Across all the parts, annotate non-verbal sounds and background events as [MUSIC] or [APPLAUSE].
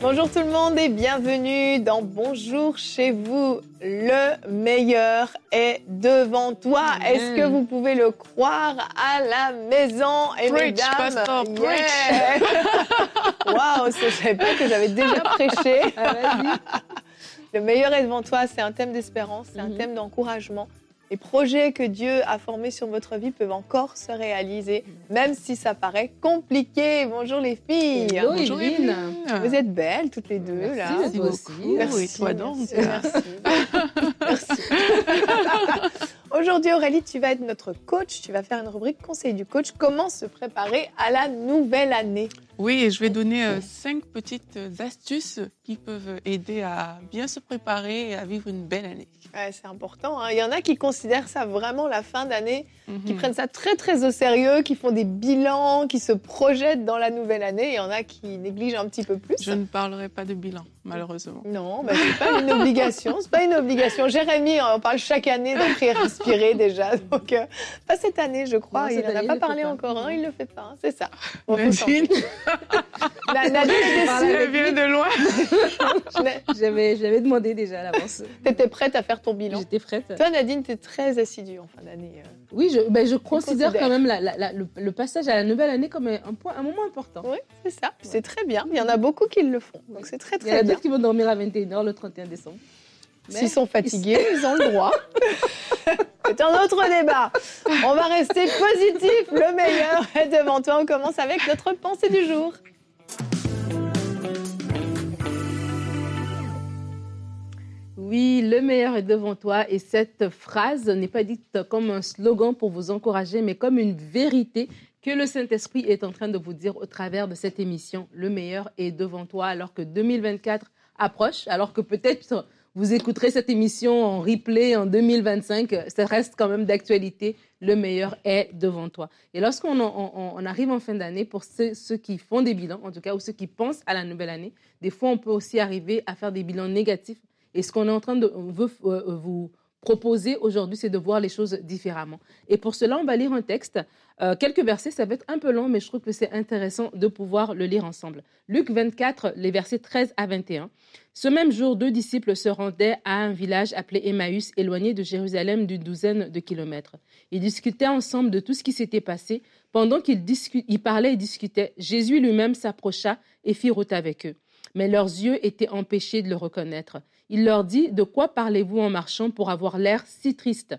Bonjour tout le monde et bienvenue dans Bonjour chez vous. Le meilleur est devant toi. Est-ce que vous pouvez le croire à la maison et preach, mesdames? pastor, yeah. [LAUGHS] Waouh, je savais pas que j'avais déjà [LAUGHS] prêché. Ah, le meilleur est devant toi, c'est un thème d'espérance, c'est un Mhm. thème d'encouragement. Les projets que Dieu a formés sur votre vie peuvent encore se réaliser, même si ça paraît compliqué. Bonjour les filles. Hello, Bonjour Yveline. Vous êtes belles toutes les deux Merci, là. merci beaucoup. aussi. Merci, et toi donc Merci. merci. Merci. [LAUGHS] Aujourd'hui, Aurélie, tu vas être notre coach. Tu vas faire une rubrique conseil du coach. Comment se préparer à la nouvelle année? Oui, et je vais donner euh, cinq petites euh, astuces qui peuvent aider à bien se préparer et à vivre une belle année. Ouais, C'est important. hein. Il y en a qui considèrent ça vraiment la fin d'année, qui Mhm. prennent ça très très au sérieux, qui font des bilans, qui se projettent dans la nouvelle année. Il y en a qui négligent un petit peu plus. Je ne parlerai pas de bilan, malheureusement. Non, bah, c'est pas une obligation. C'est pas une obligation. Jérémy en parle chaque année d'après respirer déjà. [LAUGHS] Donc, euh, pas cette année, je crois. Non, il n'en a pas parlé pas. encore. hein, il le fait pas. hein, c'est ça. Bon, [LAUGHS] Nadine, est déçue. je viens de loin. J'avais, j'avais demandé déjà à l'avance. T'étais prête à faire ton bilan? J'étais prête. Toi, Nadine, t'es très assidue en fin d'année. euh. Oui, je, ben, je considère quand même la- la- la- le, le passage à la nouvelle année comme un, point, un moment important. Oui, c'est ça. C'est très bien. Il y en a beaucoup qui le font. Donc, c'est très, Il y en très a bien. d'autres qui vont dormir à 21h le 31 décembre. S'ils sont fatigués, ils ont le droit. [LAUGHS] C'est un autre débat. On va rester positif. Le meilleur est devant toi. On commence avec notre pensée du jour. Oui, le meilleur est devant toi. Et cette phrase n'est pas dite comme un slogan pour vous encourager, mais comme une vérité que le Saint-Esprit est en train de vous dire au travers de cette émission. Le meilleur est devant toi alors que 2024 approche, alors que peut-être vous écouterez cette émission en replay en 2025. Ça reste quand même d'actualité. Le meilleur est devant toi. Et lorsqu'on arrive en fin d'année, pour ceux, ceux qui font des bilans, en tout cas, ou ceux qui pensent à la nouvelle année, des fois, on peut aussi arriver à faire des bilans négatifs et ce qu'on est en train de on veut euh, vous proposer aujourd'hui, c'est de voir les choses différemment. Et pour cela, on va lire un texte. Euh, quelques versets, ça va être un peu long, mais je trouve que c'est intéressant de pouvoir le lire ensemble. Luc 24, les versets 13 à 21. Ce même jour, deux disciples se rendaient à un village appelé Emmaüs, éloigné de Jérusalem d'une douzaine de kilomètres. Ils discutaient ensemble de tout ce qui s'était passé. Pendant qu'ils ils parlaient et discutaient, Jésus lui-même s'approcha et fit route avec eux. Mais leurs yeux étaient empêchés de le reconnaître. Il leur dit, De quoi parlez-vous en marchant pour avoir l'air si triste?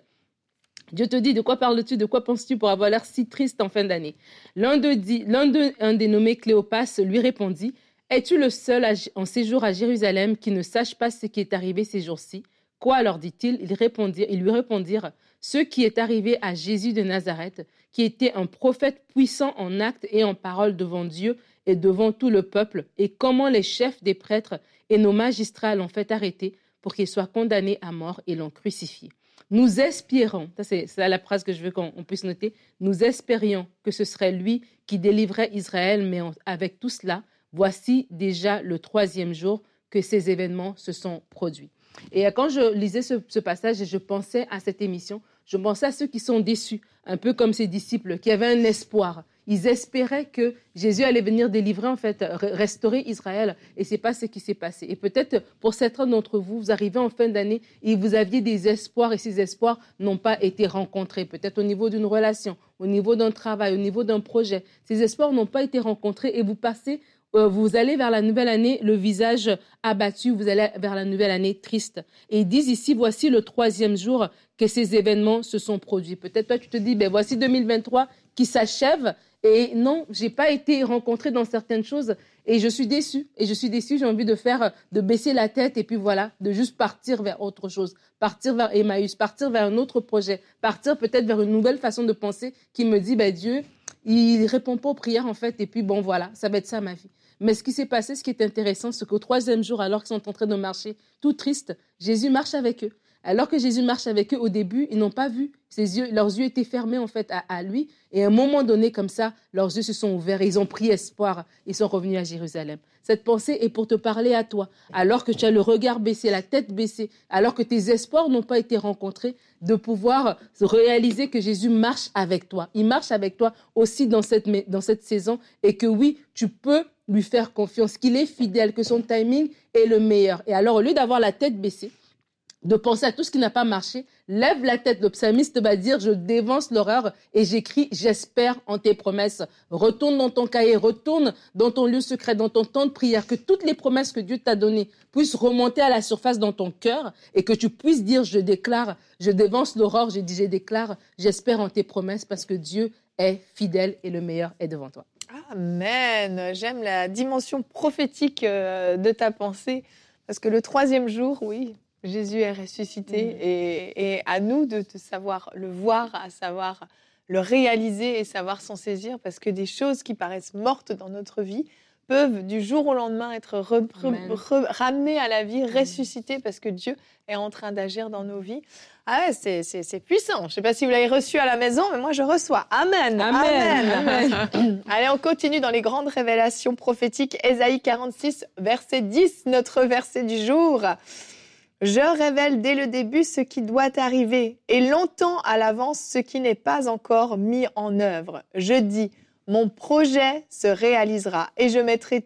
Dieu te dit, de quoi parles-tu, de quoi penses-tu pour avoir l'air si triste en fin d'année? L'un d'eux d'eux, un des nommés Cléopas, lui répondit, Es-tu le seul en séjour à Jérusalem qui ne sache pas ce qui est arrivé ces jours-ci? Quoi leur dit-il? Ils, ils lui répondirent, Ce qui est arrivé à Jésus de Nazareth, qui était un prophète puissant en actes et en paroles devant Dieu et devant tout le peuple, et comment les chefs des prêtres et nos magistrats l'ont fait arrêter pour qu'il soit condamné à mort et l'ont crucifié. Nous espérons, c'est la phrase que je veux qu'on on puisse noter, nous espérions que ce serait lui qui délivrait Israël, mais avec tout cela, voici déjà le troisième jour que ces événements se sont produits. Et euh, quand je lisais ce, ce passage et je pensais à cette émission, je pensais à ceux qui sont déçus, un peu comme ces disciples, qui avaient un espoir. Ils espéraient que Jésus allait venir délivrer, en fait, re- restaurer Israël. Et c'est pas ce qui s'est passé. Et peut-être pour certains d'entre vous, vous arrivez en fin d'année et vous aviez des espoirs et ces espoirs n'ont pas été rencontrés. Peut-être au niveau d'une relation, au niveau d'un travail, au niveau d'un projet. Ces espoirs n'ont pas été rencontrés et vous passez euh, vous allez vers la nouvelle année le visage abattu, vous allez vers la nouvelle année triste. Et ils disent ici, voici le troisième jour que ces événements se sont produits. Peut-être toi, tu te dis, ben voici 2023 qui s'achève. Et non, j'ai pas été rencontré dans certaines choses et je suis déçue. Et je suis déçue, j'ai envie de faire, de baisser la tête et puis voilà, de juste partir vers autre chose, partir vers Emmaüs, partir vers un autre projet, partir peut-être vers une nouvelle façon de penser qui me dit, ben Dieu, il répond pas aux prières en fait et puis bon voilà, ça va être ça ma vie. Mais ce qui s'est passé, ce qui est intéressant, c'est qu'au troisième jour, alors qu'ils sont en train de marcher tout tristes, Jésus marche avec eux. Alors que Jésus marche avec eux au début, ils n'ont pas vu. Ses yeux, leurs yeux étaient fermés en fait à, lui. Et à un moment donné, comme ça, leurs yeux se sont ouverts ils ont pris espoir. Ils sont revenus à Jérusalem. Cette pensée est pour te parler à toi. Alors que tu as le regard baissé, la tête baissée, alors que tes espoirs n'ont pas été rencontrés, de pouvoir réaliser que Jésus marche avec toi. Il marche avec toi aussi dans cette, dans cette saison et que oui, tu peux lui faire confiance, qu'il est fidèle, que son timing est le meilleur. Et alors, au lieu d'avoir la tête baissée, de penser à tout ce qui n'a pas marché, lève la tête. Le psalmiste va dire, je dévance l'horreur et j'écris, j'espère en tes promesses. Retourne dans ton cahier, retourne dans ton lieu secret, dans ton temps de prière, que toutes les promesses que Dieu t'a données puissent remonter à la surface dans ton cœur et que tu puisses dire, je déclare, je dévance l'aurore, je dis, je déclare, j'espère en tes promesses parce que Dieu est fidèle et le meilleur est devant toi. Amen. J'aime la dimension prophétique euh, de ta pensée parce que le troisième jour, oui, Jésus est ressuscité mm. et, à nous de, savoir le voir, à savoir le réaliser et savoir s'en saisir parce que des choses qui paraissent mortes dans notre vie peuvent du jour au lendemain être ramenées à la vie, mm. ressuscitées parce que Dieu est en train d'agir dans nos vies. Ah ouais, c'est puissant. Je ne sais pas si vous l'avez reçu à la maison, mais moi je reçois. Amen. Amen. Amen. [LAUGHS] Allez, on continue dans les grandes révélations prophétiques. Ésaïe 46, verset 10, notre verset du jour. Je révèle dès le début ce qui doit arriver et longtemps à l'avance ce qui n'est pas encore mis en œuvre. Je dis, mon projet se réalisera et je mettrai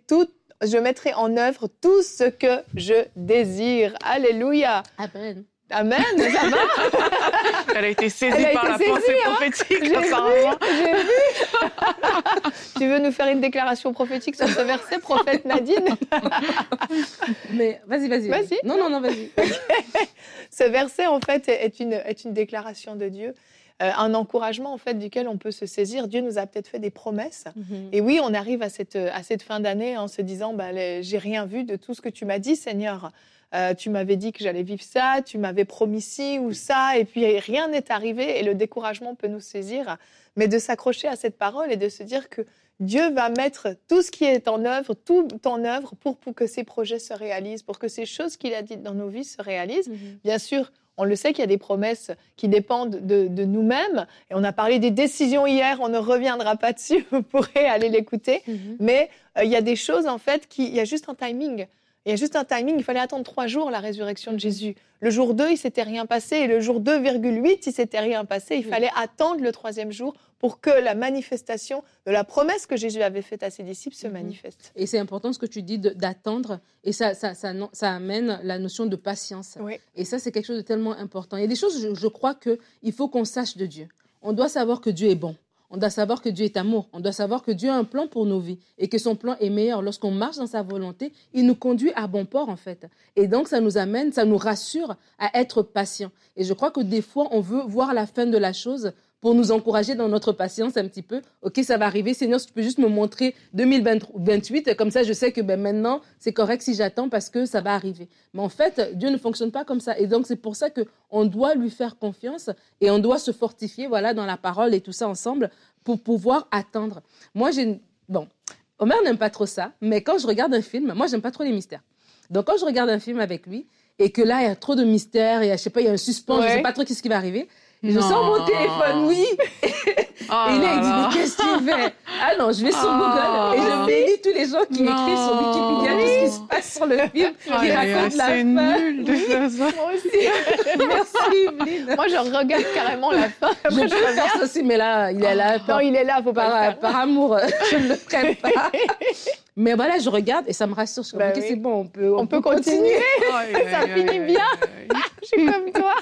je mettrai en œuvre tout ce que je désire. Alléluia. Amen. Amen, ça va? [LAUGHS] Elle a été saisie par la pensée hein? prophétique. J'ai vu. [LAUGHS] tu veux nous faire une déclaration prophétique sur ce verset, prophète Nadine? [LAUGHS] Mais vas-y, vas-y. Vas-y. non, non, non, vas-y. ce verset, en fait, est une, est une déclaration de Dieu. Euh, un encouragement en fait duquel on peut se saisir. Dieu nous a peut-être fait des promesses. Mhm. Et oui, on arrive à cette, à cette fin d'année en se disant, bah, j'ai rien vu de tout ce que tu m'as dit, Seigneur. Euh, tu m'avais dit que j'allais vivre ça, tu m'avais promis ci ou ça, et puis rien n'est arrivé, et le découragement peut nous saisir. Mais de s'accrocher à cette parole et de se dire que Dieu va mettre tout ce qui est en œuvre, tout en œuvre pour, que ces projets se réalisent, pour que ces choses qu'il a dites dans nos vies se réalisent. Mhm. Bien sûr, on le sait qu'il y a des promesses qui dépendent de, nous-mêmes. Et on a parlé des décisions hier, on ne reviendra pas dessus, [LAUGHS] vous pourrez aller l'écouter. Mhm. Mais euh, il y a des choses, en fait, qui, il y a juste un timing. Il y a juste un timing, il fallait attendre trois jours la résurrection de mhm. Jésus. Le jour 2, il s'était rien passé, et le jour 2,8, il s'était rien passé. Il fallait attendre le troisième jour pour que la manifestation de la promesse que Jésus avait faite à ses disciples se mhm. manifeste. Et c'est important ce que tu dis d'attendre, et ça, ça, ça, ça, amène la notion de patience. Et ça, c'est quelque chose de tellement important. Il y a des choses, je, je crois qu'il faut qu'on sache de Dieu. On doit savoir que Dieu est bon. On doit savoir que Dieu est amour. On doit savoir que Dieu a un plan pour nos vies et que son plan est meilleur. Lorsqu'on marche dans sa volonté, il nous conduit à bon port, en fait. Et donc, ça nous amène, ça nous rassure à être patient. Et je crois que des fois, on veut voir la fin de la chose pour nous encourager dans notre patience un petit peu. Ok, ça va arriver. Seigneur, si tu peux juste me montrer 2028, comme ça, je sais que ben, maintenant, c'est correct si j'attends parce que ça va arriver. Mais en fait, Dieu ne fonctionne pas comme ça. Et donc, c'est pour ça que on doit lui faire confiance et on doit se fortifier, voilà, dans la parole et tout ça ensemble pour pouvoir attendre. Moi, j'ai, bon, Omer n'aime pas trop ça, mais quand je regarde un film, moi, j'aime pas trop les mystères. Donc, quand je regarde un film avec lui, et que là, il y a trop de mystères, et je sais pas, il y a un suspens, je sais pas trop ce qui va arriver, je sors mon téléphone, oui. Oh et là, il dit, mais qu'est-ce que tu fais? Ah non, je vais sur oh. Google et je bénis tous les gens qui écrivent sur Wikipédia tout ce qui se passe sur le film, qui racontent la fin. C'est nul de faire ça. Moi aussi. Merci, Moi, je regarde carrément la fin. je peux faire ça aussi, mais là, il est là. Non, il est là, faut pas par, le faire. Par amour, je ne le ferai pas. [LAUGHS] Mais voilà, je regarde et ça me rassure. Je suis bah oui. c'est bon, on peut, on, peut, continuer. [LAUGHS] ça finit bien. [LAUGHS] je suis comme toi.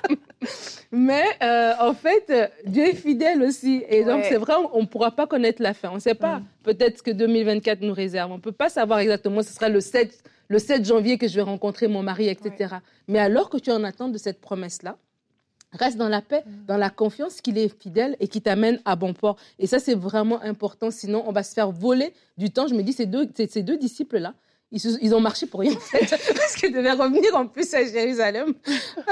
Mais euh, en fait, Dieu est fidèle aussi. Et donc, c'est vrai, on ne pourra pas connaître la fin. On ne sait pas. Mm. Peut-être ce que 2024 nous réserve. On ne peut pas savoir exactement. Ce sera le 7, le 7 janvier que je vais rencontrer mon mari, etc. Mais alors que tu es en attente de cette promesse-là, Reste dans la paix, mm. dans la confiance qu'il est fidèle et qui t'amène à bon port. Et ça, c'est vraiment important. Sinon, on va se faire voler du temps. Je me dis, ces deux, ces deux disciples-là, ils, ont marché pour rien, en fait, [LAUGHS] parce qu'ils devaient revenir en plus à Jérusalem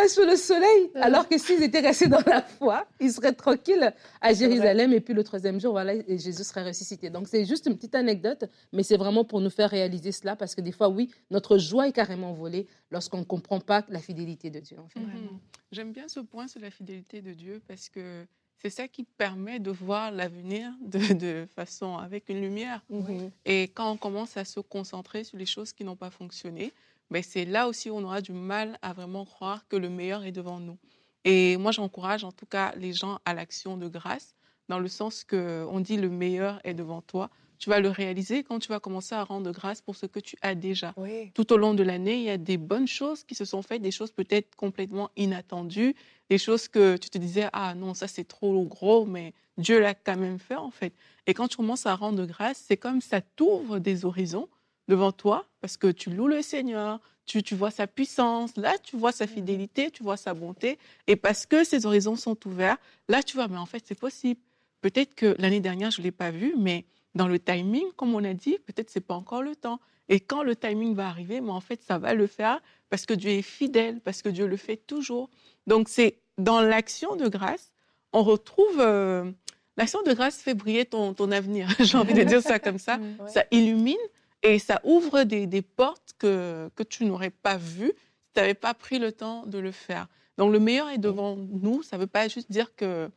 sous le soleil. Alors que s'ils étaient restés dans la foi, ils seraient tranquilles à Jérusalem. Et puis le troisième jour, voilà, Jésus serait ressuscité. Donc c'est juste une petite anecdote, mais c'est vraiment pour nous faire réaliser cela, parce que des fois, oui, notre joie est carrément volée lorsqu'on ne comprend pas la fidélité de Dieu. En fait. Mhm. J'aime bien ce point sur la fidélité de Dieu, parce que c'est ça qui permet de voir l'avenir de, façon avec une lumière. Et quand on commence à se concentrer sur les choses qui n'ont pas fonctionné, ben c'est là aussi où on aura du mal à vraiment croire que le meilleur est devant nous. Et moi, j'encourage en tout cas les gens à l'action de grâce, dans le sens que on dit le meilleur est devant toi. Tu vas le réaliser quand tu vas commencer à rendre grâce pour ce que tu as déjà. Tout au long de l'année, il y a des bonnes choses qui se sont faites, des choses peut-être complètement inattendues, des choses que tu te disais, ah non, ça c'est trop gros, mais Dieu l'a quand même fait en fait. Et quand tu commences à rendre grâce, c'est comme ça t'ouvre des horizons devant toi, parce que tu loues le Seigneur, tu, tu, vois sa puissance, là tu vois sa fidélité, tu vois sa bonté, et parce que ces horizons sont ouverts, là tu vois, mais en fait c'est possible. Peut-être que l'année dernière je ne l'ai pas vu, mais dans le timing, comme on a dit, peut-être c'est pas encore le temps. Et quand le timing va arriver, mais en fait ça va le faire parce que Dieu est fidèle, parce que Dieu le fait toujours. Donc c'est dans l'action de grâce, on retrouve euh, l'action de grâce fait briller ton, ton avenir. [LAUGHS] J'ai envie de dire ça comme ça. [LAUGHS] Ça illumine et ça ouvre des, des portes que, que tu n'aurais pas vues si tu n'avais pas pris le temps de le faire. Donc le meilleur est devant nous. Ça ne veut pas juste dire que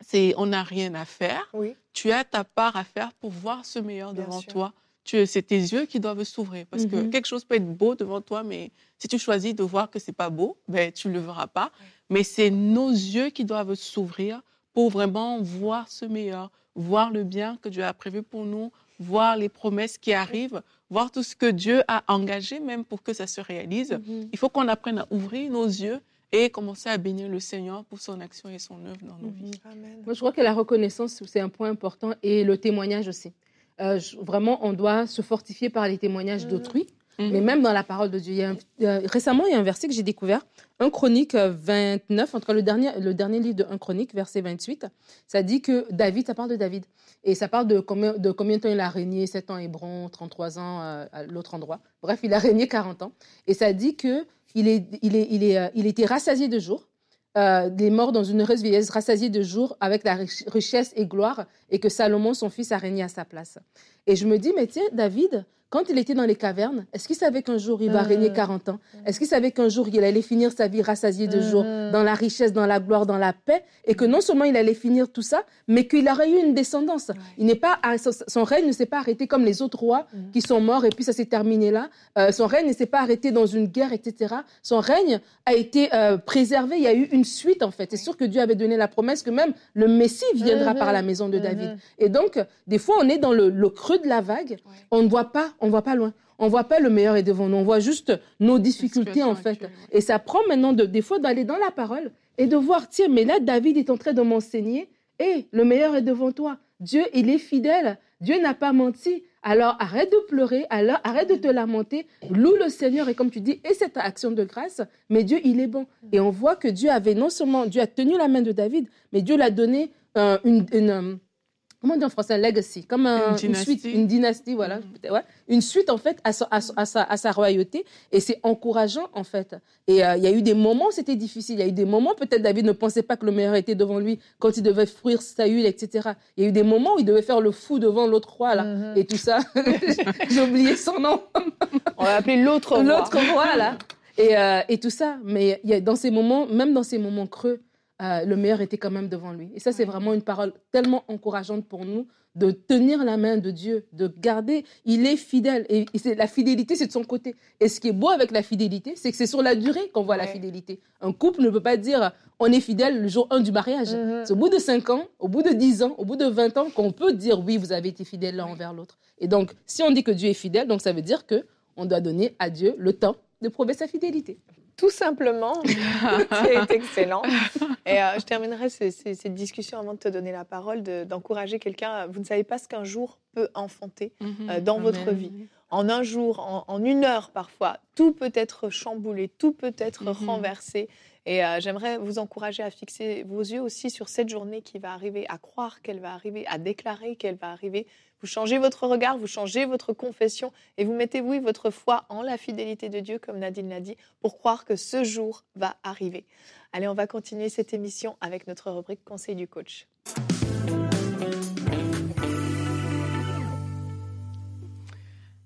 c'est on n'a rien à faire. Oui. Tu as ta part à faire pour voir ce meilleur devant toi c'est tes yeux qui doivent s'ouvrir. Parce que mhm. quelque chose peut être beau devant toi, mais si tu choisis de voir que c'est pas beau, ben, tu ne le verras pas. Mais c'est nos yeux qui doivent s'ouvrir pour vraiment voir ce meilleur, voir le bien que Dieu a prévu pour nous, voir les promesses qui arrivent, voir tout ce que Dieu a engagé même pour que ça se réalise. Mhm. Il faut qu'on apprenne à ouvrir nos yeux et commencer à bénir le Seigneur pour son action et son œuvre dans nos mhm. vies. Moi, je crois que la reconnaissance, c'est un point important et le témoignage aussi. Euh, vraiment, on doit se fortifier par les témoignages d'autrui. Mhm. Mais même dans la parole de Dieu. récemment, il y a un verset que j'ai découvert, 1 Chronique 29, entre le dernier, le dernier livre de 1 Chronique, verset 28. Ça dit que David, ça parle de David. Et ça parle de combien de, combien de temps il a régné 7 ans à Hébron, 33 ans euh, à l'autre endroit. Bref, il a régné 40 ans. Et ça dit qu'il il est, il est, il est, euh, il était rassasié de jours euh, des morts dans une heureuse vieillesse, rassasié de jours avec la richesse et gloire, et que Salomon, son fils, a régné à sa place. Et je me dis, mais tiens, David, quand il était dans les cavernes, est-ce qu'il savait qu'un jour il va régner 40 euh. ans? Est-ce qu'il savait qu'un jour il allait finir sa vie rassasiée de jours, euh. dans la richesse, dans la gloire, dans la paix, et que non seulement il allait finir tout ça, mais qu'il aurait eu une descendance. Il n'est pas, son règne ne s'est pas arrêté comme les autres rois mm. qui sont morts et puis ça s'est terminé là. Euh, son règne ne s'est pas arrêté dans une guerre, etc. Son règne a été préservé. Il y a eu une suite en fait. C'est sûr que Dieu avait donné la promesse que même le Messie viendra par la maison de David. Et donc, des fois, on est dans le, creux de la vague. On ne voit pas on voit pas loin. On voit pas le meilleur est devant nous. On voit juste nos difficultés, en fait. Et ça prend maintenant, de, des fois, d'aller dans la parole et de voir, tiens, mais là, David est en train de m'enseigner. Et le meilleur est devant toi. Dieu, il est fidèle. Dieu n'a pas menti. Alors arrête de pleurer, alors arrête de te lamenter, loue le Seigneur et comme tu dis, et cette action de grâce, mais Dieu, il est bon. Et on voit que Dieu avait non seulement, Dieu a tenu la main de David, mais Dieu l'a donné euh, une, euh, comment on dit en français, un legacy, comme une, suite, une dynastie, voilà, mm. ouais, une suite en fait à sa, à, sa, à sa royauté, et c'est encourageant en fait. Et euh, il y a eu des moments où c'était difficile, il y a eu des moments peut-être David ne pensait pas que le meilleur était devant lui quand il devait fruire sa huile, etc. Il y a eu des moments où il devait faire le fou devant l'autre roi là, mm-hmm. et tout ça. [LAUGHS] J'ai oublié son nom. [LAUGHS] on va appeler l'autre roi. L'autre roi là, et, euh, et tout ça. Mais y a, dans ces moments, même dans ces moments creux euh, le meilleur était quand même devant lui. Et ça, c'est vraiment une parole tellement encourageante pour nous de tenir la main de Dieu, de garder. Il est fidèle. Et, la fidélité, c'est de son côté. Et ce qui est beau avec la fidélité, c'est que c'est sur la durée qu'on voit la fidélité. Un couple ne peut pas dire on est fidèle le jour 1 du mariage. Mm-hmm. C'est au bout de 5 ans, au bout de 10 ans, au bout de 20 ans qu'on peut dire oui, vous avez été fidèle l'un envers l'autre. Et donc, si on dit que Dieu est fidèle, donc ça veut dire que on doit donner à Dieu le temps de prouver sa fidélité tout simplement. [LAUGHS] c'est excellent. [LAUGHS] Et euh, je terminerai cette discussion avant de te donner la parole, d'encourager quelqu'un. Vous ne savez pas ce qu'un jour peut enfanter mhm. euh, dans votre vie. En un jour, en, une heure parfois, tout peut être chamboulé, tout peut être mhm. renversé. Et euh, j'aimerais vous encourager à fixer vos yeux aussi sur cette journée qui va arriver, à croire qu'elle va arriver, à déclarer qu'elle va arriver. Vous changez votre regard, vous changez votre confession et vous mettez, oui, votre foi en la fidélité de Dieu, comme Nadine l'a dit, pour croire que ce jour va arriver. Allez, on va continuer cette émission avec notre rubrique Conseil du coach.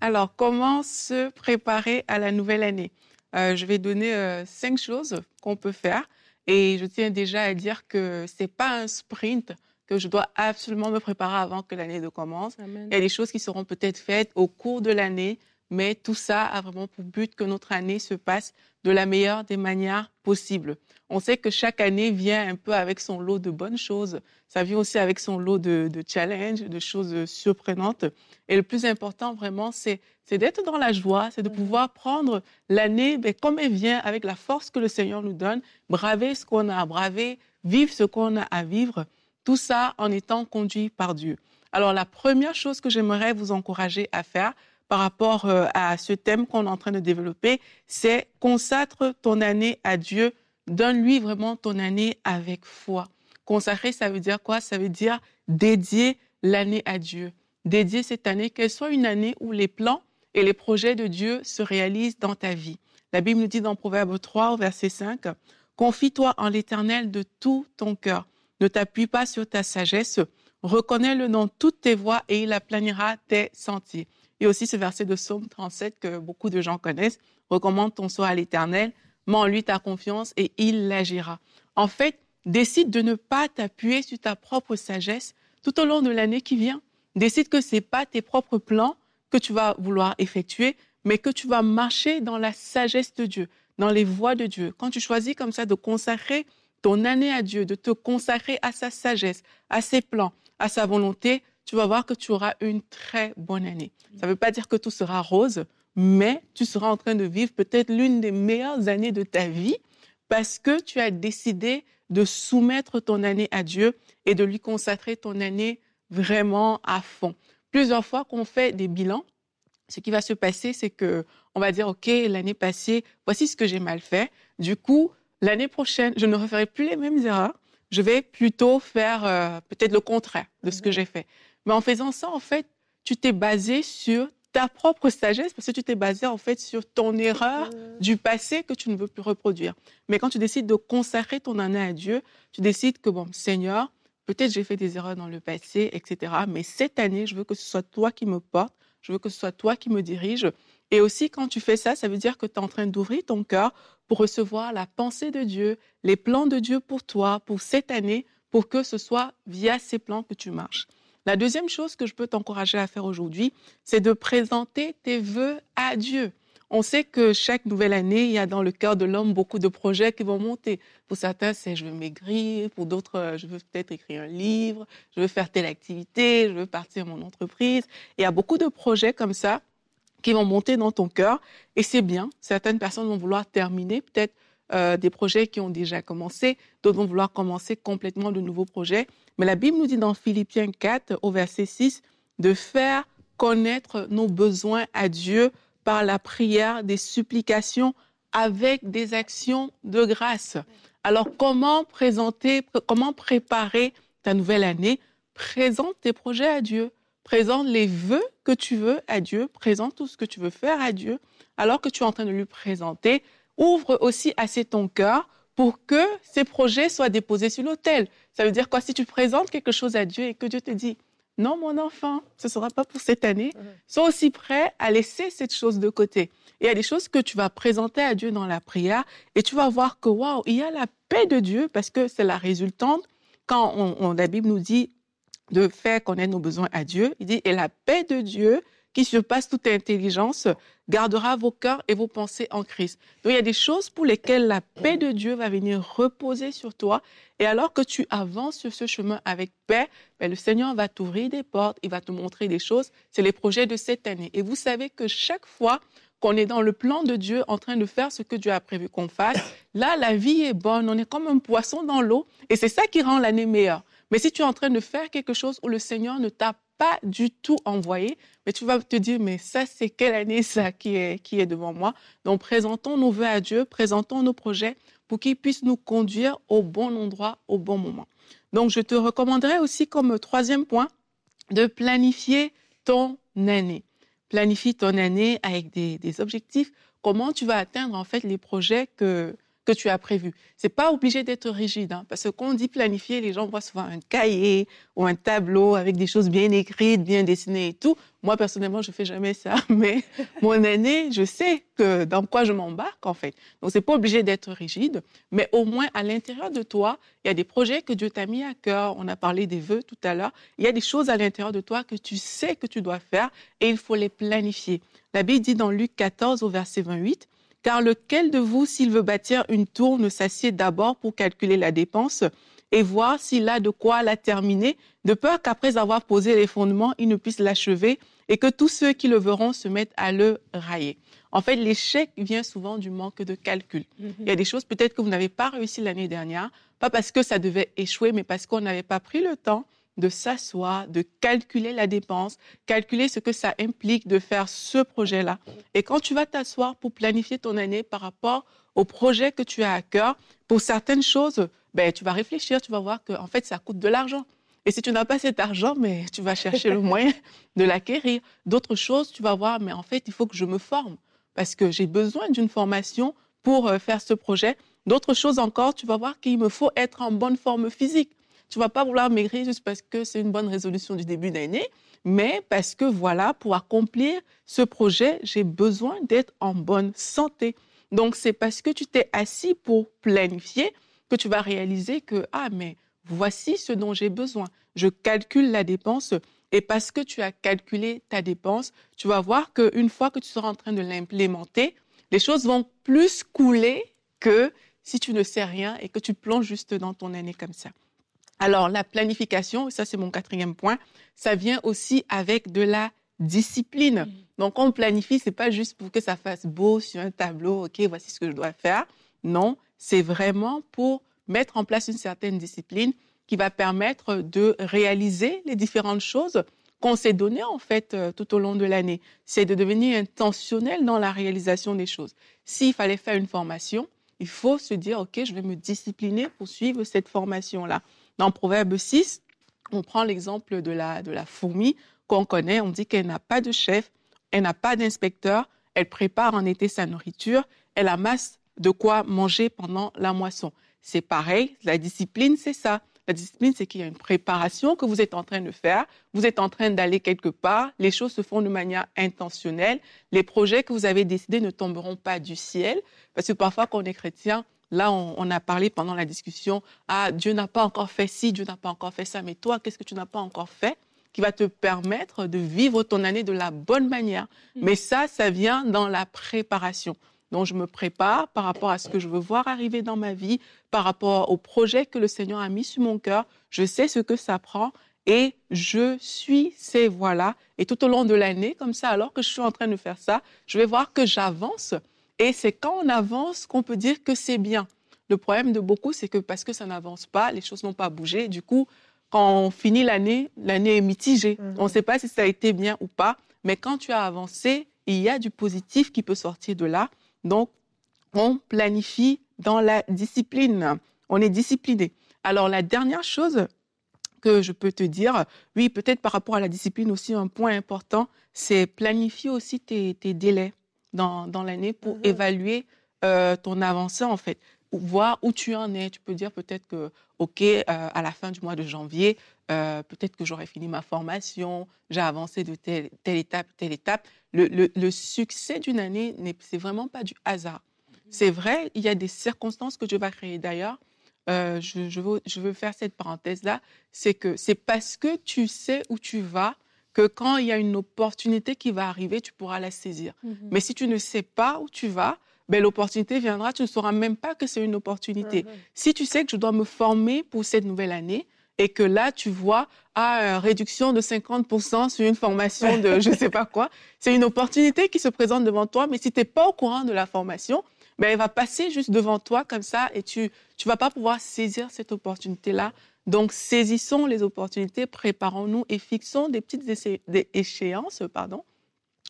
Alors, comment se préparer à la nouvelle année? Euh, Je vais donner euh, cinq choses qu'on peut faire. Et je tiens déjà à dire que ce n'est pas un sprint, que je dois absolument me préparer avant que l'année ne commence. Il y a des choses qui seront peut-être faites au cours de l'année, mais tout ça a vraiment pour but que notre année se passe de la meilleure des manières possibles. On sait que chaque année vient un peu avec son lot de bonnes choses. Ça vient aussi avec son lot de, de challenges, de choses surprenantes. Et le plus important, vraiment, c'est d'être dans la joie, c'est de pouvoir prendre l'année ben, comme elle vient, avec la force que le Seigneur nous donne, braver ce qu'on a à braver, vivre ce qu'on a à vivre tout ça en étant conduit par Dieu. Alors la première chose que j'aimerais vous encourager à faire par rapport euh, à ce thème qu'on est en train de développer, c'est consacre ton année à Dieu, donne-lui vraiment ton année avec foi. Consacrer, ça veut dire quoi? Ça veut dire dédier l'année à Dieu. Dédier cette année, qu'elle soit une année où les plans et les projets de Dieu se réalisent dans ta vie. La Bible nous dit dans Proverbe 3, verset 5, Confie-toi en l'Éternel de tout ton cœur ne t'appuie pas sur ta sagesse. Reconnais-le dans toutes tes voies et il aplanira tes sentiers. Et aussi ce verset de Psaume 37 que beaucoup de gens connaissent. Recommande ton soi à l'Éternel, mets en lui ta confiance et il l'agira. En fait, décide de ne pas t'appuyer sur ta propre sagesse tout au long de l'année qui vient. Décide que ce n'est pas tes propres plans que tu vas vouloir effectuer, mais que tu vas marcher dans la sagesse de Dieu, dans les voies de Dieu. Quand tu choisis comme ça de consacrer ton année à Dieu, de te consacrer à sa sagesse, à ses plans, à sa volonté, tu vas voir que tu auras une très bonne année. Ça ne veut pas dire que tout sera rose, mais tu seras en train de vivre peut-être l'une des meilleures années de ta vie parce que tu as décidé de soumettre ton année à Dieu et de lui consacrer ton année vraiment à fond. Plusieurs fois qu'on fait des bilans, ce qui va se passer, c'est que on va dire, OK, l'année passée, voici ce que j'ai mal fait. Du coup, l'année prochaine, je ne referai plus les mêmes erreurs. Je vais plutôt faire euh, peut-être le contraire de ce que j'ai fait. Mais en faisant ça, en fait, tu t'es basé sur ta propre sagesse parce que tu t'es basé en fait sur ton erreur du passé que tu ne veux plus reproduire. Mais quand tu décides de consacrer ton année à Dieu, tu décides que bon, Seigneur, peut-être j'ai fait des erreurs dans le passé, etc. Mais cette année, je veux que ce soit toi qui me porte, je veux que ce soit toi qui me dirige. Et aussi, quand tu fais ça, ça veut dire que tu es en train d'ouvrir ton cœur pour recevoir la pensée de Dieu, les plans de Dieu pour toi, pour cette année, pour que ce soit via ces plans que tu marches. La deuxième chose que je peux t'encourager à faire aujourd'hui, c'est de présenter tes vœux à Dieu. On sait que chaque nouvelle année, il y a dans le cœur de l'homme beaucoup de projets qui vont monter. Pour certains, c'est je veux maigrir, pour d'autres, euh, je veux peut-être écrire un livre, je veux faire telle activité, je veux partir mon entreprise. il y a beaucoup de projets comme ça qui vont monter dans ton cœur. Et c'est bien. Certaines personnes vont vouloir terminer peut-être euh, des projets qui ont déjà commencé. D'autres vont vouloir commencer complètement de nouveaux projets. Mais la Bible nous dit dans Philippiens 4, au verset 6, de faire connaître nos besoins à Dieu par la prière, des supplications, avec des actions de grâce. Alors, comment présenter, comment préparer ta nouvelle année? Présente tes projets à Dieu présente les vœux que tu veux à Dieu, présente tout ce que tu veux faire à Dieu, alors que tu es en train de lui présenter. Ouvre aussi assez ton cœur pour que ces projets soient déposés sur l'autel. Ça veut dire quoi? Si tu présentes quelque chose à Dieu et que Dieu te dit, non, mon enfant, ce ne sera pas pour cette année, sois aussi prêt à laisser cette chose de côté. il y a des choses que tu vas présenter à Dieu dans la prière et tu vas voir que, waouh, il y a la paix de Dieu parce que c'est la résultante. Quand on, la Bible nous dit, de faire connaître nos besoins à Dieu. Il dit, et la paix de Dieu, qui surpasse toute intelligence, gardera vos cœurs et vos pensées en Christ. Donc il y a des choses pour lesquelles la paix de Dieu va venir reposer sur toi. Et alors que tu avances sur ce chemin avec paix, ben, le Seigneur va t'ouvrir des portes, il va te montrer des choses. C'est les projets de cette année. Et vous savez que chaque fois qu'on est dans le plan de Dieu en train de faire ce que Dieu a prévu qu'on fasse, là, la vie est bonne. On est comme un poisson dans l'eau. Et c'est ça qui rend l'année meilleure. Mais si tu es en train de faire quelque chose où le Seigneur ne t'a pas du tout envoyé, mais tu vas te dire, mais ça, c'est quelle année ça qui est, devant moi? Donc, présentons nos voeux à Dieu, présentons nos projets pour qu'il puisse nous conduire au bon endroit, au bon moment. Donc, je te recommanderais aussi comme troisième point de planifier ton année. Planifie ton année avec des, des objectifs. Comment tu vas atteindre en fait les projets que, que tu as prévu. C'est pas obligé d'être rigide, hein, parce que quand on dit planifier, les gens voient souvent un cahier ou un tableau avec des choses bien écrites, bien dessinées et tout. Moi, personnellement, je fais jamais ça, [LAUGHS] mais mon année, je sais que dans quoi je m'embarque, en fait. Donc, c'est pas obligé d'être rigide, mais au moins, à l'intérieur de toi, il y a des projets que Dieu t'a mis à cœur. On a parlé des vœux tout à l'heure. Il y a des choses à l'intérieur de toi que tu sais que tu dois faire et il faut les planifier. La Bible dit dans Luc 14 au verset 28, car lequel de vous, s'il veut bâtir une tour, ne s'assied d'abord pour calculer la dépense et voir s'il a de quoi la terminer, de peur qu'après avoir posé les fondements, il ne puisse l'achever et que tous ceux qui le verront se mettent à le railler. En fait, l'échec vient souvent du manque de calcul. Mhm. Il y a des choses peut-être que vous n'avez pas réussi l'année dernière, pas parce que ça devait échouer, mais parce qu'on n'avait pas pris le temps de s'asseoir, de calculer la dépense, calculer ce que ça implique de faire ce projet-là. Et quand tu vas t'asseoir pour planifier ton année par rapport au projet que tu as à cœur, pour certaines choses, ben, tu vas réfléchir, tu vas voir que en fait, ça coûte de l'argent. Et si tu n'as pas cet argent, mais tu vas chercher le moyen de l'acquérir. D'autres choses, tu vas voir, mais en fait, il faut que je me forme parce que j'ai besoin d'une formation pour euh, faire ce projet. D'autres choses encore, tu vas voir qu'il me faut être en bonne forme physique. Tu vas pas vouloir maigrir juste parce que c'est une bonne résolution du début d'année, mais parce que voilà, pour accomplir ce projet, j'ai besoin d'être en bonne santé. Donc c'est parce que tu t'es assis pour planifier que tu vas réaliser que ah mais voici ce dont j'ai besoin. Je calcule la dépense et parce que tu as calculé ta dépense, tu vas voir qu'une fois que tu seras en train de l'implémenter, les choses vont plus couler que si tu ne sais rien et que tu plonges juste dans ton année comme ça. Alors, la planification, ça c'est mon quatrième point, ça vient aussi avec de la discipline. Mm. Donc, on planifie, c'est pas juste pour que ça fasse beau sur un tableau, OK, voici ce que je dois faire. Non, c'est vraiment pour mettre en place une certaine discipline qui va permettre de réaliser les différentes choses qu'on s'est données en fait euh, tout au long de l'année. C'est de devenir intentionnel dans la réalisation des choses. S'il fallait faire une formation, il faut se dire, OK, je vais me discipliner pour suivre cette formation-là. Dans Proverbe 6, on prend l'exemple de la, de la fourmi qu'on connaît. On dit qu'elle n'a pas de chef, elle n'a pas d'inspecteur, elle prépare en été sa nourriture, elle amasse de quoi manger pendant la moisson. C'est pareil, la discipline, c'est ça. La discipline, c'est qu'il y a une préparation que vous êtes en train de faire. Vous êtes en train d'aller quelque part. Les choses se font de manière intentionnelle. Les projets que vous avez décidés ne tomberont pas du ciel. Parce que parfois, quand on est chrétien, Là, on, a parlé pendant la discussion, ah, Dieu n'a pas encore fait ci, Dieu n'a pas encore fait ça, mais toi, qu'est-ce que tu n'as pas encore fait qui va te permettre de vivre ton année de la bonne manière? Mm. Mais ça, ça vient dans la préparation. Donc, je me prépare par rapport à ce que je veux voir arriver dans ma vie, par rapport au projet que le Seigneur a mis sur mon cœur. Je sais ce que ça prend et je suis ces voies-là. Et tout au long de l'année, comme ça, alors que je suis en train de faire ça, je vais voir que j'avance et c'est quand on avance qu'on peut dire que c'est bien. Le problème de beaucoup, c'est que parce que ça n'avance pas, les choses n'ont pas bougé. Du coup, quand on finit l'année, l'année est mitigée. Mhm. On ne sait pas si ça a été bien ou pas. Mais quand tu as avancé, il y a du positif qui peut sortir de là. Donc, on planifie dans la discipline. On est discipliné. Alors, la dernière chose que je peux te dire, oui, peut-être par rapport à la discipline aussi, un point important, c'est planifier aussi tes délais dans, l'année pour mhm. évaluer euh, ton avancée, en fait. Voir où tu en es. Tu peux dire peut-être que, OK, euh, à la fin du mois de janvier, euh, peut-être que j'aurai fini ma formation, j'ai avancé de telle, telle, étape, telle étape. Le, succès d'une année, c'est vraiment pas du hasard. Mhm. C'est vrai, il y a des circonstances que Dieu va créer. D'ailleurs, je, je, veux, je veux faire cette parenthèse-là, c'est que c'est parce que tu sais où tu vas que quand il y a une opportunité qui va arriver, tu pourras la saisir. Mhm. Mais si tu ne sais pas où tu vas, ben, l'opportunité viendra, tu ne sauras même pas que c'est une opportunité. Mhm. Si tu sais que je dois me former pour cette nouvelle année, et que là, tu vois, à ah, réduction de 50% sur une formation de je ne sais pas quoi, [LAUGHS] c'est une opportunité qui se présente devant toi, mais si tu n'es pas au courant de la formation, ben, elle va passer juste devant toi comme ça et tu ne vas pas pouvoir saisir cette opportunité-là donc, saisissons les opportunités, préparons-nous et fixons des petites échéances, pardon,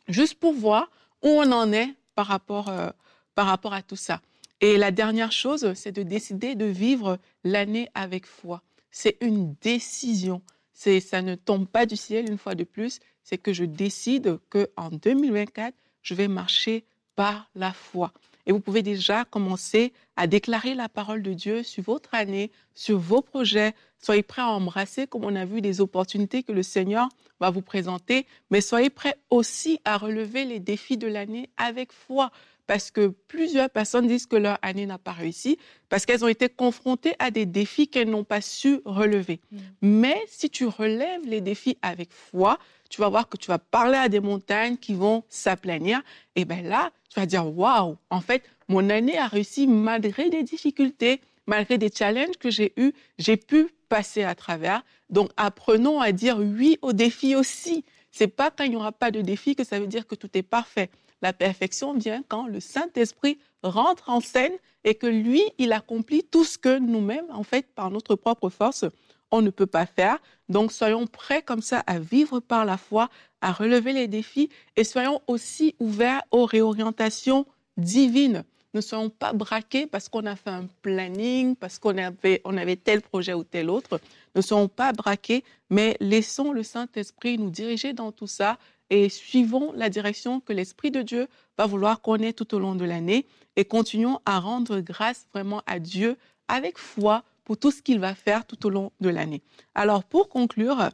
juste pour voir où on en est par rapport, euh, par rapport à tout ça. Et la dernière chose, c'est de décider de vivre l'année avec foi. C'est une décision. C'est, ça ne tombe pas du ciel une fois de plus. c'est que je décide qu'en 2024, je vais marcher par la foi. Et vous pouvez déjà commencer à déclarer la parole de Dieu sur votre année, sur vos projets. Soyez prêts à embrasser, comme on a vu, les opportunités que le Seigneur va vous présenter, mais soyez prêts aussi à relever les défis de l'année avec foi. Parce que plusieurs personnes disent que leur année n'a pas réussi, parce qu'elles ont été confrontées à des défis qu'elles n'ont pas su relever. Mm. Mais si tu relèves les défis avec foi, tu vas voir que tu vas parler à des montagnes qui vont s'aplanir. Et bien là, tu vas dire, waouh, en fait, mon année a réussi malgré des difficultés, malgré des challenges que j'ai eus, j'ai pu passer à travers. Donc, apprenons à dire oui aux défis aussi. C'est pas quand il n'y aura pas de défi que ça veut dire que tout est parfait. La perfection vient quand le Saint-Esprit rentre en scène et que lui, il accomplit tout ce que nous-mêmes, en fait, par notre propre force, on ne peut pas faire. Donc soyons prêts comme ça à vivre par la foi, à relever les défis et soyons aussi ouverts aux réorientations divines. Ne soyons pas braqués parce qu'on a fait un planning, parce qu'on avait, avait tel projet ou tel autre. Ne soyons pas braqués, mais laissons le Saint-Esprit nous diriger dans tout ça et suivons la direction que l'Esprit de Dieu va vouloir connaître tout au long de l'année et continuons à rendre grâce vraiment à Dieu avec foi pour tout ce qu'il va faire tout au long de l'année. Alors, pour conclure,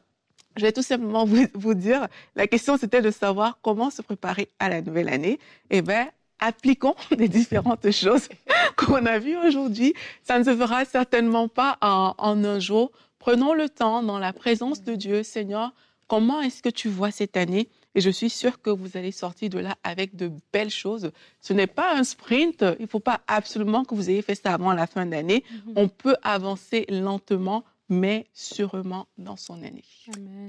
je vais tout simplement vous, dire, la question c'était de savoir comment se préparer à la nouvelle année. Eh bien, appliquons [LAUGHS] les différentes choses [LAUGHS] qu'on a vues aujourd'hui. Ça ne se fera certainement pas en un jour. Prenons le temps dans la présence de Dieu. Seigneur, comment est-ce que tu vois cette année? Et je suis sûre que vous allez sortir de là avec de belles choses. Ce n'est pas un sprint. Il ne faut pas absolument que vous ayez fait ça avant la fin d'année. Mhm. On peut avancer lentement, mais sûrement dans son année.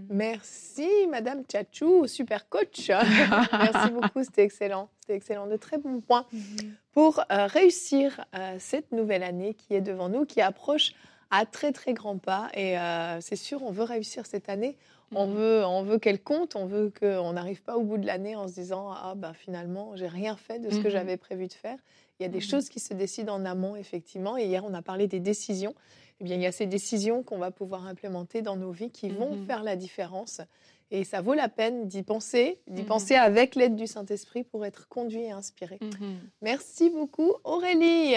Merci, Madame Tchatchou, super coach. [LAUGHS] Merci beaucoup, c'était excellent. C'était excellent, de très bons points mhm. pour euh, réussir euh, cette nouvelle année qui est devant nous, qui approche à très très grands pas. Et euh, c'est sûr, on veut réussir cette année. On mhm. veut, on veut qu'elle compte, on veut qu'on n'arrive pas au bout de l'année en se disant ah ben finalement j'ai rien fait de ce que mhm. j'avais prévu de faire. Il y a des mhm. choses qui se décident en amont effectivement. Et hier on a parlé des décisions. Eh bien il y a ces décisions qu'on va pouvoir implémenter dans nos vies qui vont faire la différence. Et ça vaut la peine d'y penser, d'y penser avec l'aide du Saint-Esprit pour être conduit et inspiré. Merci beaucoup Aurélie.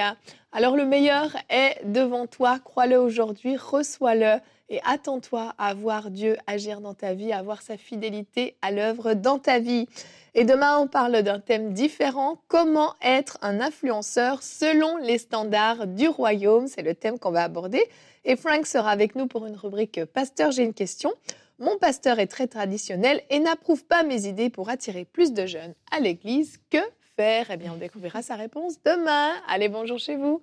Alors le meilleur est devant toi, crois-le aujourd'hui, reçois-le et attends-toi à voir Dieu agir dans ta vie, à voir sa fidélité à l'œuvre dans ta vie. Et demain, on parle d'un thème différent, comment être un influenceur selon les standards du royaume? C'est le thème qu'on va aborder. Et Frank sera avec nous pour une rubrique Pasteur, j'ai une question. Mon pasteur est très traditionnel et n'approuve pas mes idées pour attirer plus de jeunes à l'église. Que faire? Eh bien, on découvrira sa réponse demain. Allez, bonjour chez vous.